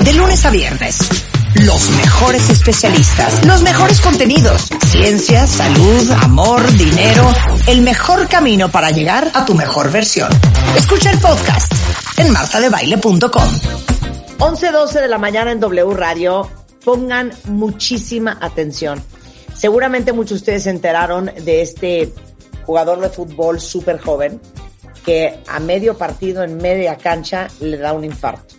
De lunes a viernes, los mejores especialistas, los mejores contenidos, ciencia, salud, amor, dinero, el mejor camino para llegar a tu mejor versión. Escucha el podcast en martadebaile.com. 11.12 de la mañana en W Radio. Pongan muchísima atención. Seguramente muchos de ustedes se enteraron de este jugador de fútbol súper joven que a medio partido, en media cancha, le da un infarto.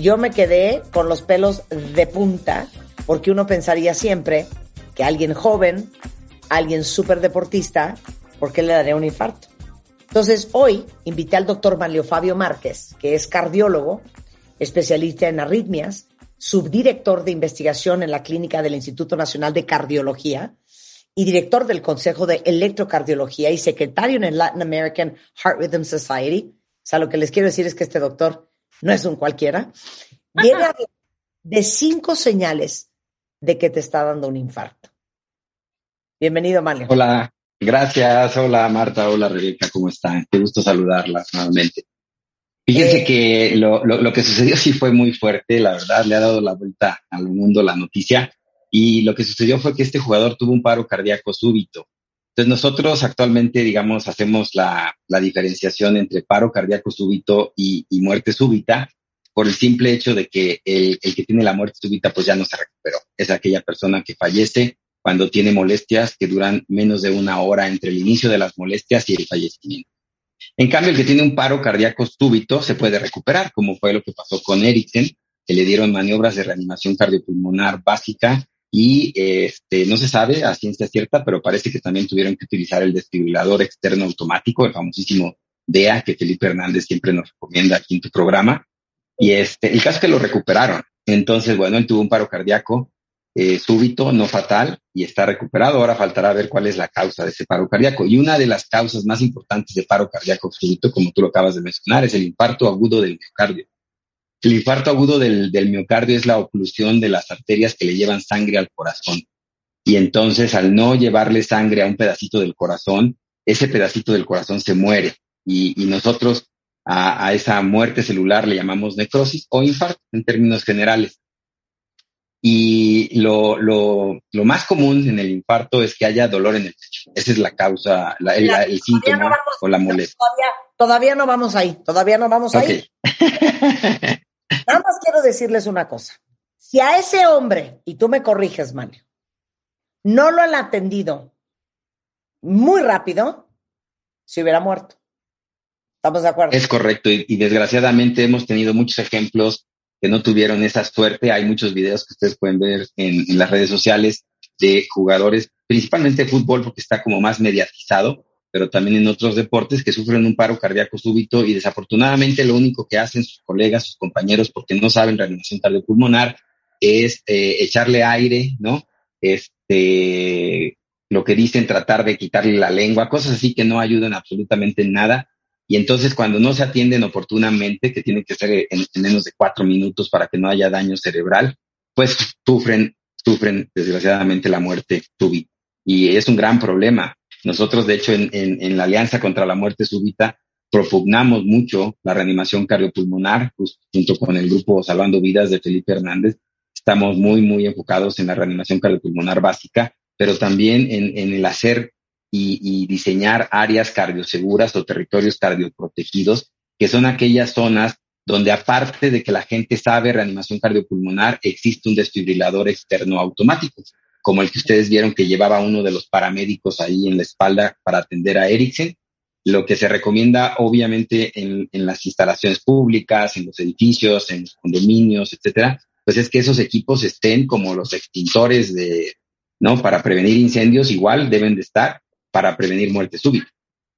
Yo me quedé con los pelos de punta porque uno pensaría siempre que alguien joven, alguien súper deportista, ¿por qué le daría un infarto? Entonces, hoy invité al doctor Manlio Fabio Márquez, que es cardiólogo, especialista en arritmias, subdirector de investigación en la clínica del Instituto Nacional de Cardiología y director del Consejo de Electrocardiología y secretario en el Latin American Heart Rhythm Society. O sea, lo que les quiero decir es que este doctor no es un cualquiera. Viene a de cinco señales de que te está dando un infarto. Bienvenido, Manlio. Hola, gracias. Hola, Marta. Hola, Rebeca. ¿Cómo están? Qué gusto saludarlas nuevamente. Fíjense Eh, que lo, lo, lo que sucedió sí fue muy fuerte, la verdad, le ha dado la vuelta al mundo la noticia. Y lo que sucedió fue que este jugador tuvo un paro cardíaco súbito. Entonces nosotros actualmente, digamos, hacemos la, la diferenciación entre paro cardíaco súbito y, muerte súbita por el simple hecho de que el, el que tiene la muerte súbita pues ya no se recuperó. Es aquella persona que fallece cuando tiene molestias que duran menos de una hora entre el inicio de las molestias y el fallecimiento. En cambio, el que tiene un paro cardíaco súbito se puede recuperar, como fue lo que pasó con Eriksen, que le dieron maniobras de reanimación cardiopulmonar básica y este, no se sabe a ciencia cierta, pero parece que también tuvieron que utilizar el desfibrilador externo automático, el famosísimo DEA, que Felipe Hernández siempre nos recomienda aquí en tu programa. Y este, el caso es que lo recuperaron. Entonces, bueno, él tuvo un paro cardíaco eh, súbito, no fatal, y está recuperado. Ahora faltará ver cuál es la causa de ese paro cardíaco. Y una de las causas más importantes de paro cardíaco súbito, como tú lo acabas de mencionar, es el infarto agudo del miocardio. El infarto agudo del, del miocardio es la oclusión de las arterias que le llevan sangre al corazón. Y entonces, al no llevarle sangre a un pedacito del corazón, ese pedacito del corazón se muere. Y, y nosotros a, a, esa muerte celular le llamamos necrosis o infarto en términos generales. Y lo, lo, lo, más común en el infarto es que haya dolor en el pecho. Esa es la causa, la, el, el, síntoma no vamos, o la molestia. Todavía, todavía, no vamos ahí, todavía no vamos okay. ahí. Nada más quiero decirles una cosa. Si a ese hombre, y tú me corriges, Manio, no lo han atendido muy rápido, se hubiera muerto. ¿Estamos de acuerdo? Es correcto. Y, y, desgraciadamente hemos tenido muchos ejemplos que no tuvieron esa suerte. Hay muchos videos que ustedes pueden ver en, en las redes sociales de jugadores, principalmente de fútbol, porque está como más mediatizado, pero también en otros deportes que sufren un paro cardíaco súbito y desafortunadamente lo único que hacen sus colegas, sus compañeros, porque no saben reanimación cardiopulmonar, es eh, echarle aire, ¿no? Este, lo que dicen, tratar de quitarle la lengua, cosas así que no ayudan absolutamente en nada. Y entonces cuando no se atienden oportunamente, que tiene que ser en, en menos de cuatro minutos para que no haya daño cerebral, pues sufren, sufren desgraciadamente la muerte súbita. Y es un gran problema. Nosotros, de hecho, en, en, la Alianza contra la Muerte Súbita, propugnamos mucho la reanimación cardiopulmonar, pues, junto con el grupo Salvando Vidas de Felipe Hernández. Estamos muy, muy enfocados en la reanimación cardiopulmonar básica, pero también en, en el hacer y, y, diseñar áreas cardioseguras o territorios cardioprotegidos, que son aquellas zonas donde aparte de que la gente sabe reanimación cardiopulmonar, existe un desfibrilador externo automático como el que ustedes vieron que llevaba uno de los paramédicos ahí en la espalda para atender a Eriksen. Lo que se recomienda, obviamente, en, en las instalaciones públicas, en los edificios, en los condominios, etcétera, pues es que esos equipos estén como los extintores de, ¿no? Para prevenir incendios, igual deben de estar para prevenir muerte súbita.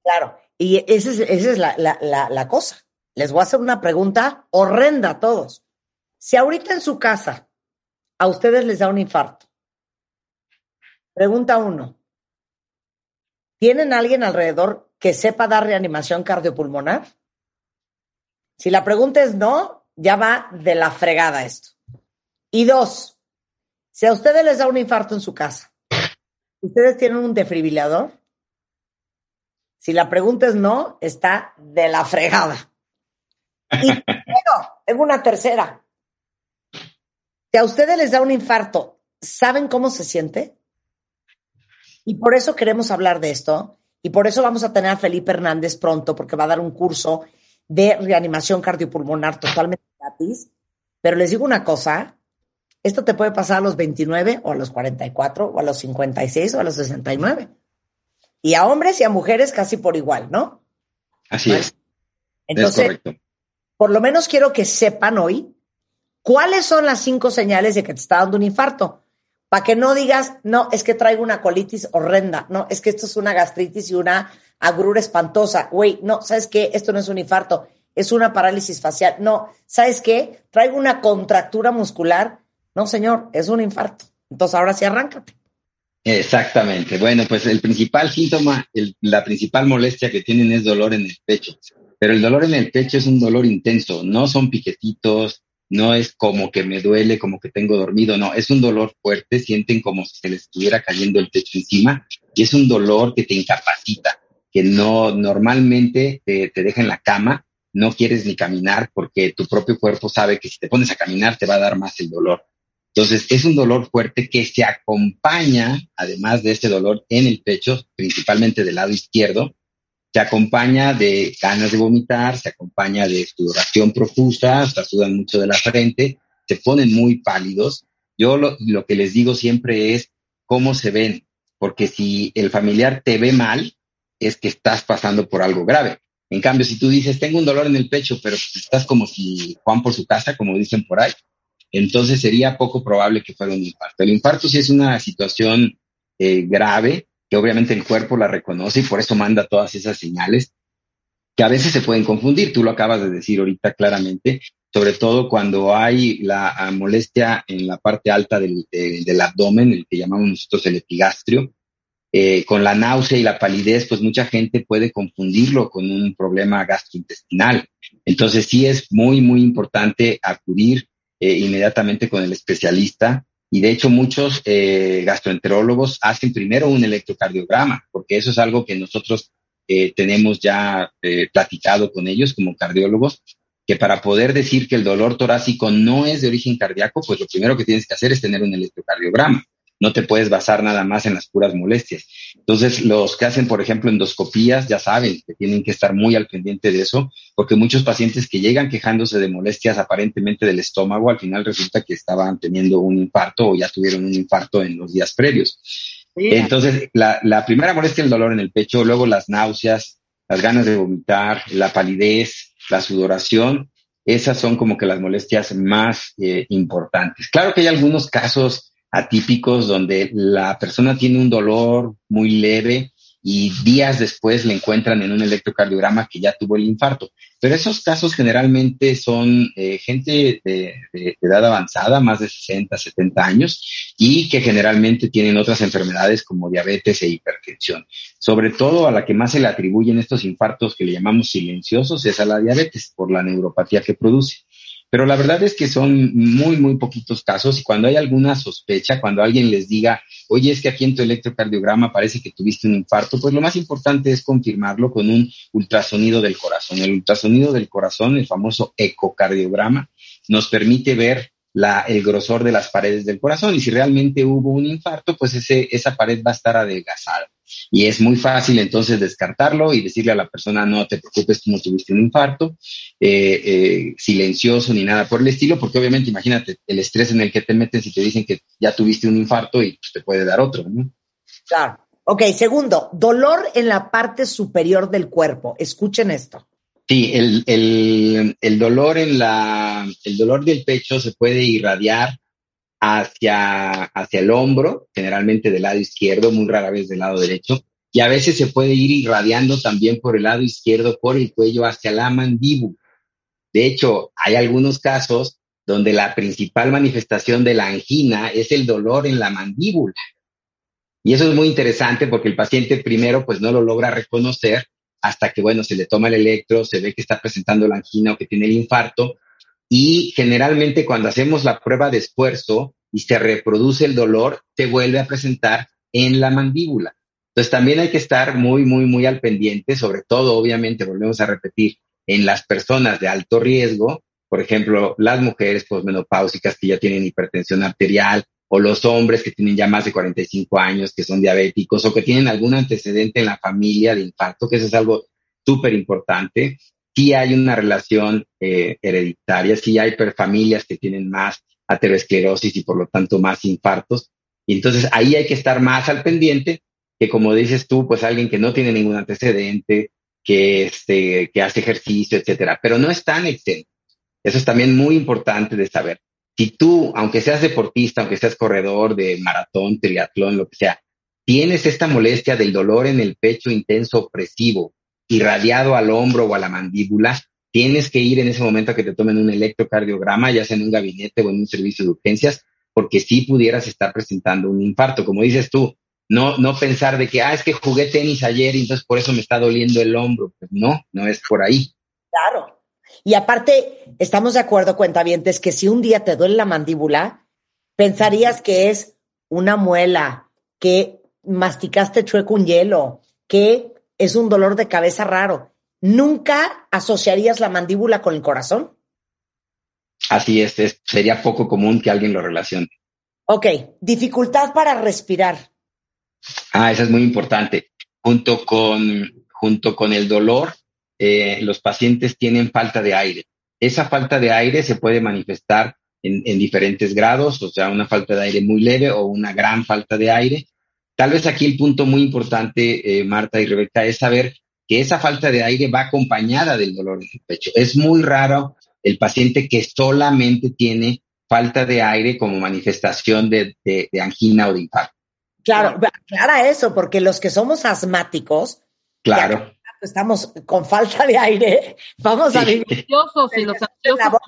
Claro, y esa es, esa es la, la, la, la cosa. Les voy a hacer una pregunta horrenda a todos. Si ahorita en su casa a ustedes les da un infarto, pregunta uno, ¿tienen alguien alrededor que sepa dar reanimación cardiopulmonar? Si la pregunta es no, ya va de la fregada esto. Y dos, si a ustedes les da un infarto en su casa, ¿ustedes tienen un defibrilador? Si la pregunta es no, está de la fregada. Y bueno, tengo una tercera. Si a ustedes les da un infarto, ¿saben cómo se siente? Y por eso queremos hablar de esto. Y por eso vamos a tener a Felipe Hernández pronto, porque va a dar un curso de reanimación cardiopulmonar totalmente gratis. Pero les digo una cosa, esto te puede pasar a los 29 o a los 44 o a los 56 o a los 69. Y a hombres y a mujeres casi por igual, ¿no? Así es. Entonces, por lo menos quiero que sepan hoy cuáles son las cinco señales de que te está dando un infarto. Para que no digas, no, es que traigo una colitis horrenda, no, es que esto es una gastritis y una agrura espantosa. Güey, no, ¿sabes qué? Esto no es un infarto, es una parálisis facial. No, ¿sabes qué? Traigo una contractura muscular no, señor, es un infarto. Entonces ahora sí arráncate. Exactamente. Bueno, pues el principal síntoma, la principal molestia que tienen es dolor en el pecho. Pero el dolor en el pecho es un dolor intenso, no son piquetitos, no es como que me duele, como que tengo dormido, no, es un dolor fuerte, sienten como si se les estuviera cayendo el techo encima y es un dolor que te incapacita, que no normalmente te, te deja en la cama, no quieres ni caminar porque tu propio cuerpo sabe que si te pones a caminar te va a dar más el dolor. Entonces, es un dolor fuerte que se acompaña, además de este dolor en el pecho, principalmente del lado izquierdo, se acompaña de ganas de vomitar, se acompaña de sudoración profusa, hasta sudan mucho de la frente, se ponen muy pálidos. Yo lo, lo que les digo siempre es cómo se ven, porque si el familiar te ve mal, es que estás pasando por algo grave. En cambio, si tú dices, tengo un dolor en el pecho, pero estás como si Juan por su casa, como dicen por ahí, entonces sería poco probable que fuera un infarto. El infarto sí es una situación eh, grave, que obviamente el cuerpo la reconoce y por eso manda todas esas señales que a veces se pueden confundir. Tú lo acabas de decir ahorita claramente, sobre todo cuando hay la ah, molestia en la parte alta del, abdomen, el que llamamos nosotros el epigastrio, eh, con la náusea y la palidez, pues mucha gente puede confundirlo con un problema gastrointestinal. Entonces sí es muy, muy importante acudir eh, inmediatamente con el especialista. Y de hecho muchos eh, gastroenterólogos hacen primero un electrocardiograma, porque eso es algo que nosotros eh, tenemos ya eh, platicado con ellos como cardiólogos, que para poder decir que el dolor torácico no es de origen cardíaco, pues lo primero que tienes que hacer es tener un electrocardiograma no te puedes basar nada más en las puras molestias. Entonces, los que hacen, por ejemplo, endoscopías, ya saben que tienen que estar muy al pendiente de eso, porque muchos pacientes que llegan quejándose de molestias aparentemente del estómago, al final resulta que estaban teniendo un infarto o ya tuvieron un infarto en los días previos. Entonces, la, la primera molestia es el dolor en el pecho, luego las náuseas, las ganas de vomitar, la palidez, la sudoración, esas son como que las molestias más eh, importantes. Claro que hay algunos casos atípicos donde la persona tiene un dolor muy leve y días después le encuentran en un electrocardiograma que ya tuvo el infarto. Pero esos casos generalmente son eh, gente de, de, edad avanzada, más de 60, 70 años, y que generalmente tienen otras enfermedades como diabetes e hipertensión. Sobre todo a la que más se le atribuyen estos infartos que le llamamos silenciosos es a la diabetes por la neuropatía que produce. Pero la verdad es que son muy, muy poquitos casos y cuando hay alguna sospecha, cuando alguien les diga, oye, es que aquí en tu electrocardiograma parece que tuviste un infarto, pues lo más importante es confirmarlo con un ultrasonido del corazón. El ultrasonido del corazón, el famoso ecocardiograma, nos permite ver la, el grosor de las paredes del corazón y si realmente hubo un infarto, pues ese, esa pared va a estar adelgazada. Y es muy fácil entonces descartarlo y decirle a la persona, no te preocupes, tú no tuviste un infarto, eh, eh, silencioso ni nada por el estilo, porque obviamente imagínate el estrés en el que te metes y te dicen que ya tuviste un infarto y pues, te puede dar otro, ¿no? Claro. Ok, segundo, dolor en la parte superior del cuerpo. Escuchen esto. Sí, el, el, el dolor en la, el dolor del pecho se puede irradiar hacia, hacia el hombro, generalmente del lado izquierdo, muy rara vez del lado derecho, y a veces se puede ir irradiando también por el lado izquierdo, por el cuello, hacia la mandíbula. De hecho, hay algunos casos donde la principal manifestación de la angina es el dolor en la mandíbula. Y eso es muy interesante porque el paciente primero pues no lo logra reconocer hasta que, bueno, se le toma el electro, se ve que está presentando la angina o que tiene el infarto. Y generalmente cuando hacemos la prueba de esfuerzo y se reproduce el dolor, se vuelve a presentar en la mandíbula. Entonces también hay que estar muy, muy, muy al pendiente, sobre todo, obviamente, volvemos a repetir, en las personas de alto riesgo, por ejemplo, las mujeres posmenopáusicas que ya tienen hipertensión arterial o los hombres que tienen ya más de 45 años, que son diabéticos o que tienen algún antecedente en la familia de infarto, que eso es algo súper importante. Sí hay una relación eh, hereditaria, sí hay familias que tienen más aterosclerosis y por lo tanto más infartos. Y entonces ahí hay que estar más al pendiente que como dices tú, pues alguien que no tiene ningún antecedente, que, este, que hace ejercicio, etcétera, pero no están exentos. Eso es también muy importante de saber si tú, aunque seas deportista, aunque seas corredor de maratón, triatlón, lo que sea, tienes esta molestia del dolor en el pecho intenso, opresivo, irradiado al hombro o a la mandíbula, tienes que ir en ese momento a que te tomen un electrocardiograma, ya sea en un gabinete o en un servicio de urgencias, porque sí pudieras estar presentando un infarto. Como dices tú, no, no pensar de que, ah, es que jugué tenis ayer y entonces por eso me está doliendo el hombro. Pues no, no es por ahí. Claro. Y aparte, estamos de acuerdo, cuentavientes, que si un día te duele la mandíbula, pensarías que es una muela, que masticaste chueco un hielo, que es un dolor de cabeza raro. ¿Nunca asociarías la mandíbula con el corazón? Así es, es sería poco común que alguien lo relacione. Ok, dificultad para respirar. Ah, eso es muy importante. Junto con, junto con el dolor, eh, los pacientes tienen falta de aire. Esa falta de aire se puede manifestar en, diferentes grados, o sea, una falta de aire muy leve o una gran falta de aire. Tal vez aquí el punto muy importante, eh, Marta y Rebeca, es saber que esa falta de aire va acompañada del dolor en el pecho. Es muy raro el paciente que solamente tiene falta de aire como manifestación de, angina o de infarto. Claro, aclara eso, porque los que somos asmáticos, claro estamos con falta de aire, vamos a vivir. y los ansiosos.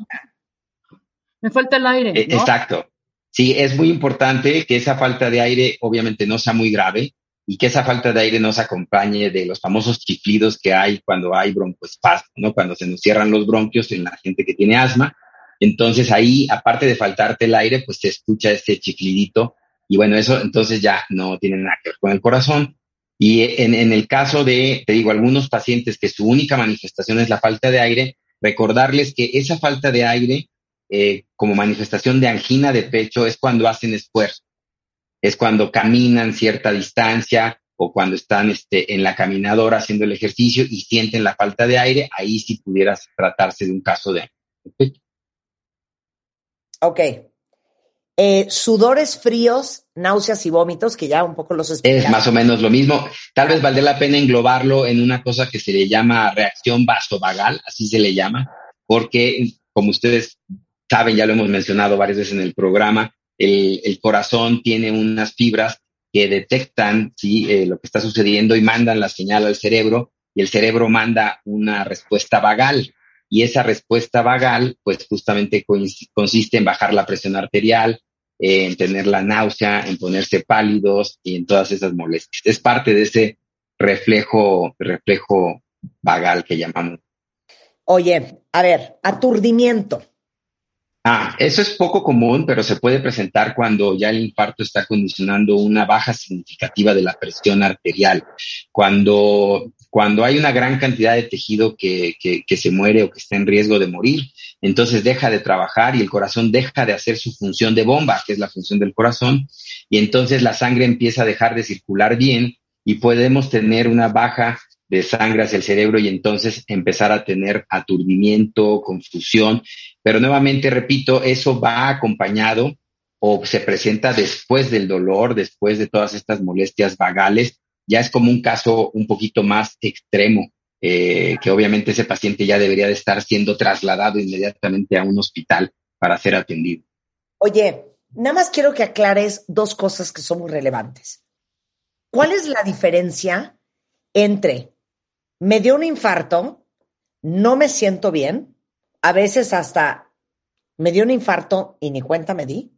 Me falta el aire. Eh, exacto. Sí, es muy importante que esa falta de aire obviamente no sea muy grave y que esa falta de aire no se acompañe de los famosos chiflidos que hay cuando hay broncoespasmo, ¿no? Cuando se nos cierran los bronquios en la gente que tiene asma. Entonces ahí, aparte de faltarte el aire, pues se escucha este chiflidito y bueno, eso entonces ya no tiene nada que ver con el corazón. Y en, el caso de, te digo, algunos pacientes que su única manifestación es la falta de aire, recordarles que esa falta de aire eh, como manifestación de angina de pecho es cuando hacen esfuerzo, es cuando caminan cierta distancia o cuando están este, en la caminadora haciendo el ejercicio y sienten la falta de aire, ahí sí pudieras tratarse de un caso de pecho. Ok, eh, sudores fríos, náuseas y vómitos, que ya un poco los Es más o menos lo mismo. Tal vez valdría la pena englobarlo en una cosa que se le llama reacción vasovagal, así se le llama, porque como ustedes saben, ya lo hemos mencionado varias veces en el programa, el, corazón tiene unas fibras que detectan. Eh, lo que está sucediendo y mandan la señal al cerebro y el cerebro manda una respuesta vagal y esa respuesta vagal, pues justamente consiste en bajar la presión arterial, en tener la náusea, en ponerse pálidos y en todas esas molestias. Es parte de ese reflejo, reflejo vagal que llamamos. Oye, a ver, aturdimiento. Ah, eso es poco común, pero se puede presentar cuando ya el infarto está condicionando una baja significativa de la presión arterial. Cuando, cuando hay una gran cantidad de tejido que, que, que, se muere o que está en riesgo de morir, entonces deja de trabajar y el corazón deja de hacer su función de bomba, que es la función del corazón, y entonces la sangre empieza a dejar de circular bien y podemos tener una baja de sangre hacia el cerebro y entonces empezar a tener aturdimiento, confusión. Pero nuevamente, repito, eso va acompañado o se presenta después del dolor, después de todas estas molestias vagales. Ya es como un caso un poquito más extremo, eh, que obviamente ese paciente ya debería de estar siendo trasladado inmediatamente a un hospital para ser atendido. Oye, nada más quiero que aclares dos cosas que son muy relevantes. ¿Cuál es la diferencia entre me dio un infarto, no me siento bien, a veces hasta me dio un infarto y ni cuenta me di.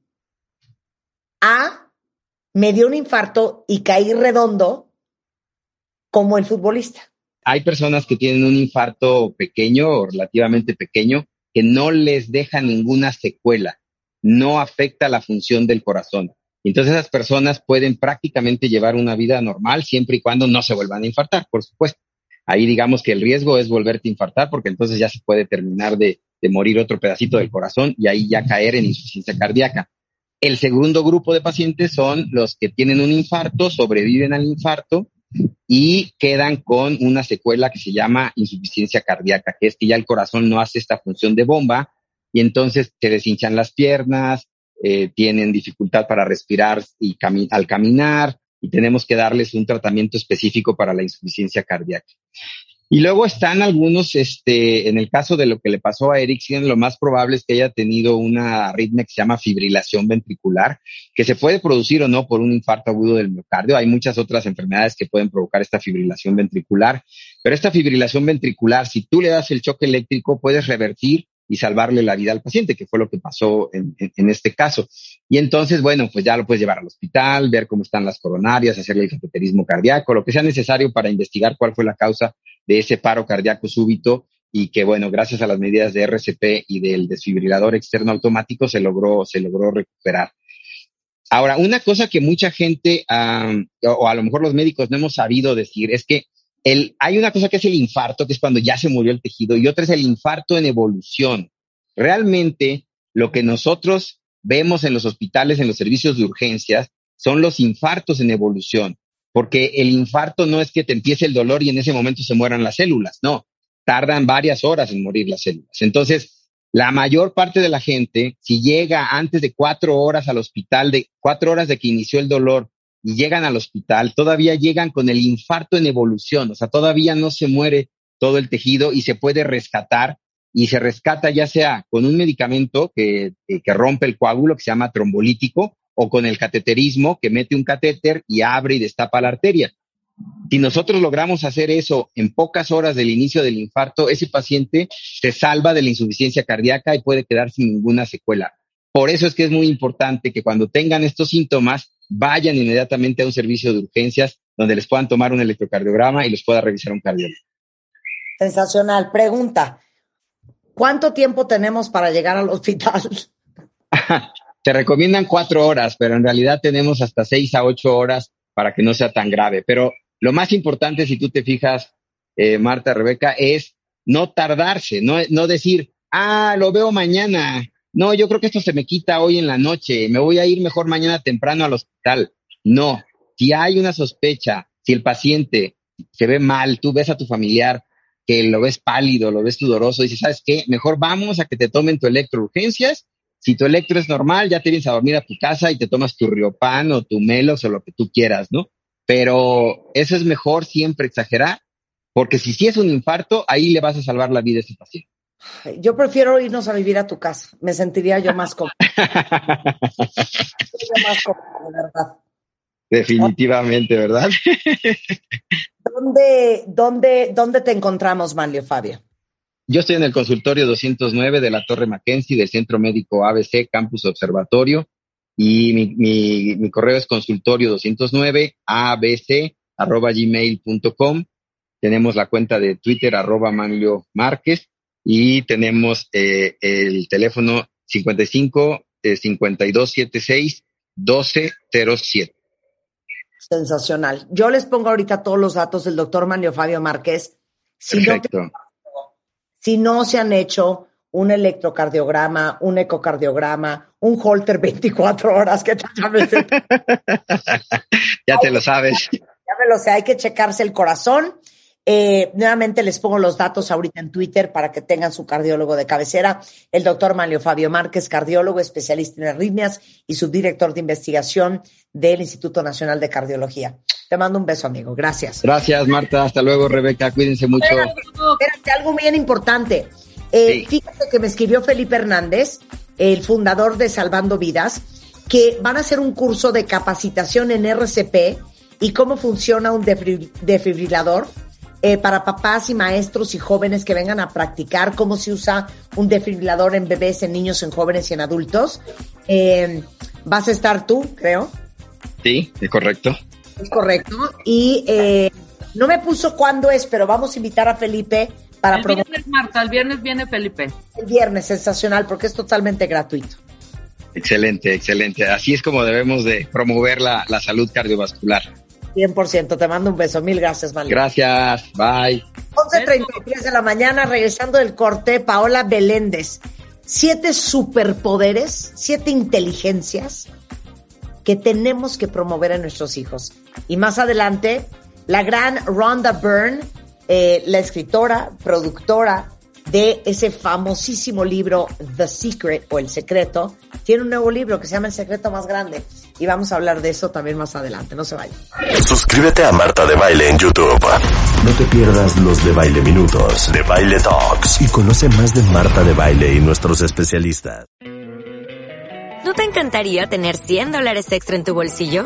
A, me dio un infarto y caí redondo como el futbolista. Hay personas que tienen un infarto pequeño o relativamente pequeño que no les deja ninguna secuela, no afecta la función del corazón. Entonces esas personas pueden prácticamente llevar una vida normal siempre y cuando no se vuelvan a infartar, por supuesto. Ahí digamos que el riesgo es volverte a infartar porque entonces ya se puede terminar de, de morir otro pedacito del corazón y ahí ya caer en insuficiencia cardíaca. El segundo grupo de pacientes son los que tienen un infarto, sobreviven al infarto y quedan con una secuela que se llama insuficiencia cardíaca, que es que ya el corazón no hace esta función de bomba y entonces se deshinchan las piernas, eh, tienen dificultad para respirar y al caminar y tenemos que darles un tratamiento específico para la insuficiencia cardíaca. Y luego están algunos, este, en el caso de lo que le pasó a Erickson, lo más probable es que haya tenido una arritmia que se llama fibrilación ventricular, que se puede producir o no por un infarto agudo del miocardio. Hay muchas otras enfermedades que pueden provocar esta fibrilación ventricular, pero esta fibrilación ventricular, si tú le das el choque eléctrico, puedes revertir y salvarle la vida al paciente, que fue lo que pasó en, en, este caso. Y entonces, bueno, pues ya lo puedes llevar al hospital, ver cómo están las coronarias, hacerle el cateterismo cardíaco, lo que sea necesario para investigar cuál fue la causa de ese paro cardíaco súbito y que, bueno, gracias a las medidas de RCP y del desfibrilador externo automático se logró, se logró recuperar. Ahora, una cosa que mucha gente, o a lo mejor los médicos no hemos sabido decir, es que hay una cosa que es el infarto, que es cuando ya se murió el tejido, y otra es el infarto en evolución. Realmente, lo que nosotros vemos en los hospitales, en los servicios de urgencias, son los infartos en evolución porque el infarto no es que te empiece el dolor y en ese momento se mueran las células, no, tardan varias horas en morir las células. Entonces, la mayor parte de la gente, si llega antes de cuatro horas al hospital, de cuatro horas de que inició el dolor y llegan al hospital, todavía llegan con el infarto en evolución, o sea, todavía no se muere todo el tejido y se puede rescatar y se rescata ya sea con un medicamento que, que rompe el coágulo que se llama trombolítico o con el cateterismo que mete un catéter y abre y destapa la arteria. Si nosotros logramos hacer eso en pocas horas del inicio del infarto, ese paciente se salva de la insuficiencia cardíaca y puede quedar sin ninguna secuela. Por eso es que es muy importante que cuando tengan estos síntomas vayan inmediatamente a un servicio de urgencias donde les puedan tomar un electrocardiograma y les pueda revisar un cardiólogo. Sensacional. Pregunta, ¿cuánto tiempo tenemos para llegar al hospital? Te recomiendan cuatro horas, pero en realidad tenemos hasta seis a ocho horas para que no sea tan grave. Pero lo más importante, si tú te fijas, eh, Marta, Rebeca, es no tardarse, no, no decir, ah, lo veo mañana. No, yo creo que esto se me quita hoy en la noche, me voy a ir mejor mañana temprano al hospital. No, si hay una sospecha, si el paciente se ve mal, tú ves a tu familiar que lo ves pálido, lo ves sudoroso, dices, ¿sabes qué? Mejor vamos a que te tomen tu electrourgencias si tu electro es normal, ya te vienes a dormir a tu casa y te tomas tu riopan o tu melos o lo que tú quieras, ¿no? Pero eso es mejor siempre exagerar, porque si sí es un infarto, ahí le vas a salvar la vida a ese paciente. Yo prefiero irnos a vivir a tu casa. Me sentiría yo más cómodo. más cómodo, verdad. Definitivamente, ¿verdad? ¿Dónde, dónde, ¿Dónde te encontramos, Manlio Fabio? Yo estoy en el consultorio 209 de la Torre Mackenzie del Centro Médico ABC Campus Observatorio y mi, mi, correo es consultorio 209 abc arroba gmail.com. Tenemos la cuenta de Twitter arroba Manlio Márquez y tenemos eh, el teléfono 55 eh, 5276 1207. Sensacional. Yo les pongo ahorita todos los datos del doctor Manlio Fabio Márquez. Perfecto si no se han hecho un electrocardiograma, un ecocardiograma, un holter 24 horas que ya te lo sabes. Ya me lo sé, hay que checarse el corazón. Eh, nuevamente les pongo los datos ahorita en Twitter para que tengan su cardiólogo de cabecera, el doctor Manlio Fabio Márquez, cardiólogo, especialista en arritmias y subdirector de investigación del Instituto Nacional de Cardiología. Te mando un beso, amigo. Gracias. Gracias, Marta. Hasta luego, Rebeca. Cuídense mucho. Espérate, algo bien importante. Eh, fíjate que me escribió Felipe Hernández, el fundador de Salvando Vidas, que van a hacer un curso de capacitación en RCP y cómo funciona un defibrilador eh, para papás y maestros y jóvenes que vengan a practicar cómo se usa un desfibrilador en bebés, en niños, en jóvenes y en adultos. Eh, vas a estar tú, creo. Sí, es correcto. Es correcto. Y eh, no me puso cuándo es, pero vamos a invitar a Felipe para El viernes, Marta, el viernes viene Felipe. El viernes, sensacional, porque es totalmente gratuito. Excelente, excelente. Así es como debemos de promover la, la salud cardiovascular. 100%. Te mando un beso. Mil gracias, Manly. Gracias. Bye. 11.33 de la mañana, regresando del corte, Paola Beléndez. Siete superpoderes, siete inteligencias que tenemos que promover en nuestros hijos. Y más adelante, la gran Rhonda Byrne, eh, la escritora, productora de ese famosísimo libro The Secret o El Secreto, tiene un nuevo libro que se llama El Secreto Más Grande. Y vamos a hablar de eso también más adelante. No se vayan. Suscríbete a Marta de Baile en YouTube. No te pierdas los de Baile Minutos, de Baile Talks y conoce más de Marta de Baile y nuestros especialistas. ¿No te encantaría tener 100 dólares extra en tu bolsillo?